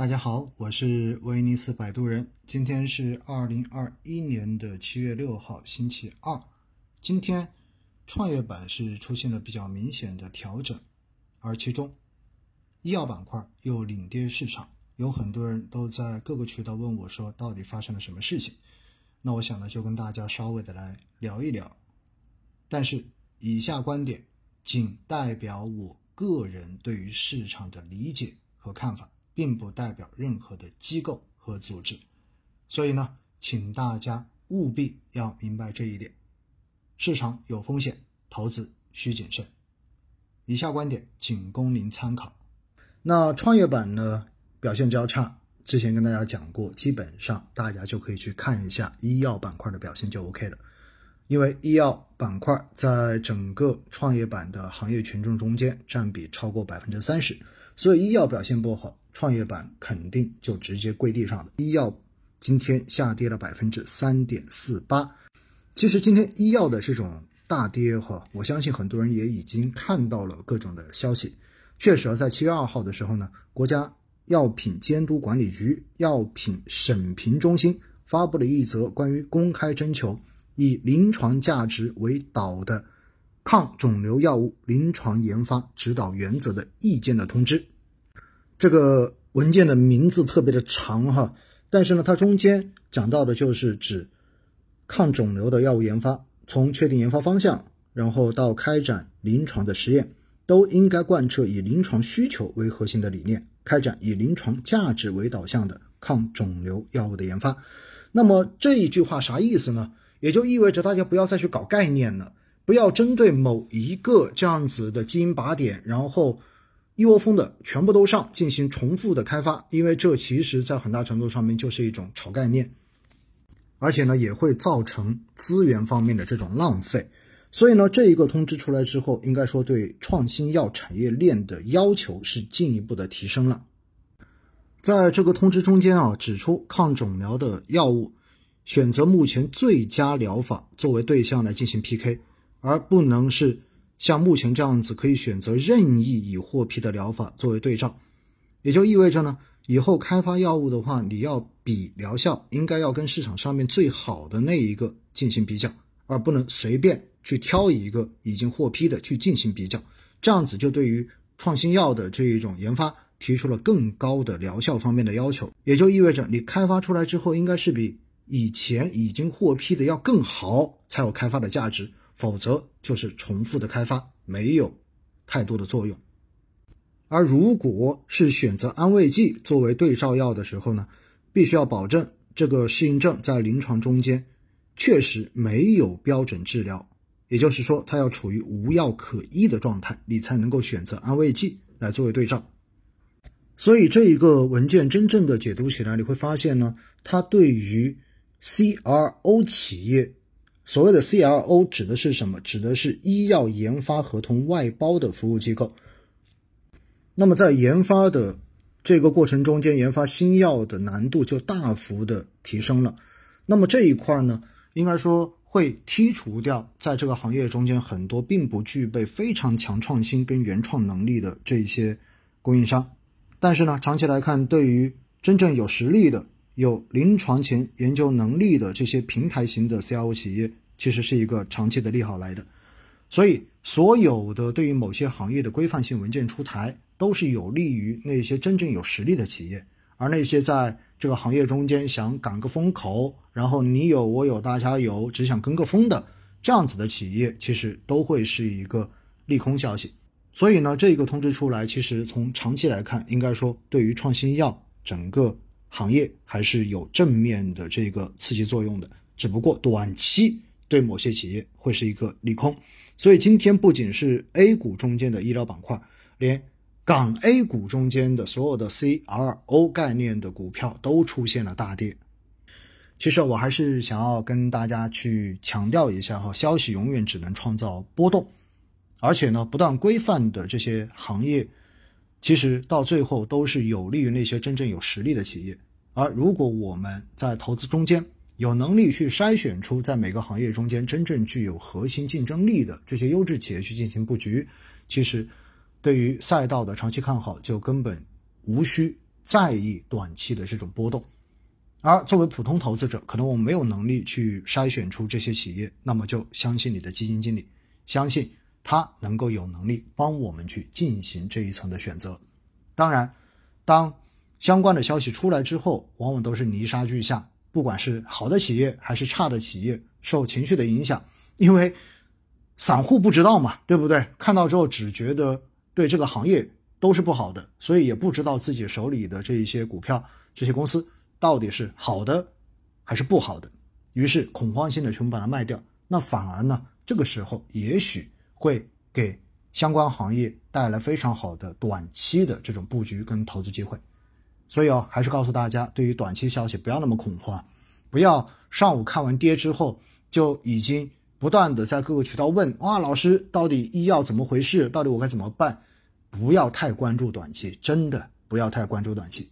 大家好，我是威尼斯摆渡人。今天是二零二一年的七月六号，星期二。今天创业板是出现了比较明显的调整，而其中医药板块又领跌市场。有很多人都在各个渠道问我说，到底发生了什么事情？那我想呢，就跟大家稍微的来聊一聊。但是以下观点仅代表我个人对于市场的理解和看法。并不代表任何的机构和组织，所以呢，请大家务必要明白这一点。市场有风险，投资需谨慎。以下观点仅供您参考。那创业板呢表现较差，之前跟大家讲过，基本上大家就可以去看一下医药板块的表现就 OK 了，因为医药板块在整个创业板的行业权重中间占比超过百分之三十，所以医药表现不好。创业板肯定就直接跪地上了。医药今天下跌了百分之三点四八。其实今天医药的这种大跌哈，我相信很多人也已经看到了各种的消息。确实啊，在七月二号的时候呢，国家药品监督管理局药品审评中心发布了一则关于公开征求以临床价值为导的抗肿瘤药物临床研发指导原则的意见的通知。这个文件的名字特别的长哈，但是呢，它中间讲到的就是指抗肿瘤的药物研发，从确定研发方向，然后到开展临床的实验，都应该贯彻以临床需求为核心的理念，开展以临床价值为导向的抗肿瘤药物的研发。那么这一句话啥意思呢？也就意味着大家不要再去搞概念了，不要针对某一个这样子的基因靶点，然后。一窝蜂的全部都上进行重复的开发，因为这其实在很大程度上面就是一种炒概念，而且呢也会造成资源方面的这种浪费。所以呢，这一个通知出来之后，应该说对创新药产业链的要求是进一步的提升了。在这个通知中间啊，指出抗肿瘤的药物选择目前最佳疗法作为对象来进行 PK，而不能是。像目前这样子，可以选择任意已获批的疗法作为对照，也就意味着呢，以后开发药物的话，你要比疗效，应该要跟市场上面最好的那一个进行比较，而不能随便去挑一个已经获批的去进行比较。这样子就对于创新药的这一种研发提出了更高的疗效方面的要求，也就意味着你开发出来之后，应该是比以前已经获批的要更好，才有开发的价值。否则就是重复的开发，没有太多的作用。而如果是选择安慰剂作为对照药的时候呢，必须要保证这个适应症在临床中间确实没有标准治疗，也就是说它要处于无药可医的状态，你才能够选择安慰剂来作为对照。所以这一个文件真正的解读起来，你会发现呢，它对于 CRO 企业。所谓的 CRO 指的是什么？指的是医药研发合同外包的服务机构。那么在研发的这个过程中间，研发新药的难度就大幅的提升了。那么这一块呢，应该说会剔除掉在这个行业中间很多并不具备非常强创新跟原创能力的这些供应商。但是呢，长期来看，对于真正有实力的、有临床前研究能力的这些平台型的 CRO 企业。其实是一个长期的利好来的，所以所有的对于某些行业的规范性文件出台，都是有利于那些真正有实力的企业，而那些在这个行业中间想赶个风口，然后你有我有大家有，只想跟个风的这样子的企业，其实都会是一个利空消息。所以呢，这个通知出来，其实从长期来看，应该说对于创新药整个行业还是有正面的这个刺激作用的，只不过短期。对某些企业会是一个利空，所以今天不仅是 A 股中间的医疗板块，连港 A 股中间的所有的 CRO 概念的股票都出现了大跌。其实我还是想要跟大家去强调一下哈，消息永远只能创造波动，而且呢，不断规范的这些行业，其实到最后都是有利于那些真正有实力的企业。而如果我们在投资中间，有能力去筛选出在每个行业中间真正具有核心竞争力的这些优质企业去进行布局，其实对于赛道的长期看好就根本无需在意短期的这种波动。而作为普通投资者，可能我们没有能力去筛选出这些企业，那么就相信你的基金经理，相信他能够有能力帮我们去进行这一层的选择。当然，当相关的消息出来之后，往往都是泥沙俱下，不管是好的企业还是差的企业，受情绪的影响，因为散户不知道嘛，对不对？看到之后只觉得对这个行业都是不好的，所以也不知道自己手里的这一些股票、这些公司。到底是好的还是不好的？于是恐慌性的全部把它卖掉，那反而呢，这个时候也许会给相关行业带来非常好的短期的这种布局跟投资机会。所以哦，还是告诉大家，对于短期消息不要那么恐慌，不要上午看完跌之后就已经不断的在各个渠道问哇，老师到底医药怎么回事？到底我该怎么办？不要太关注短期，真的不要太关注短期。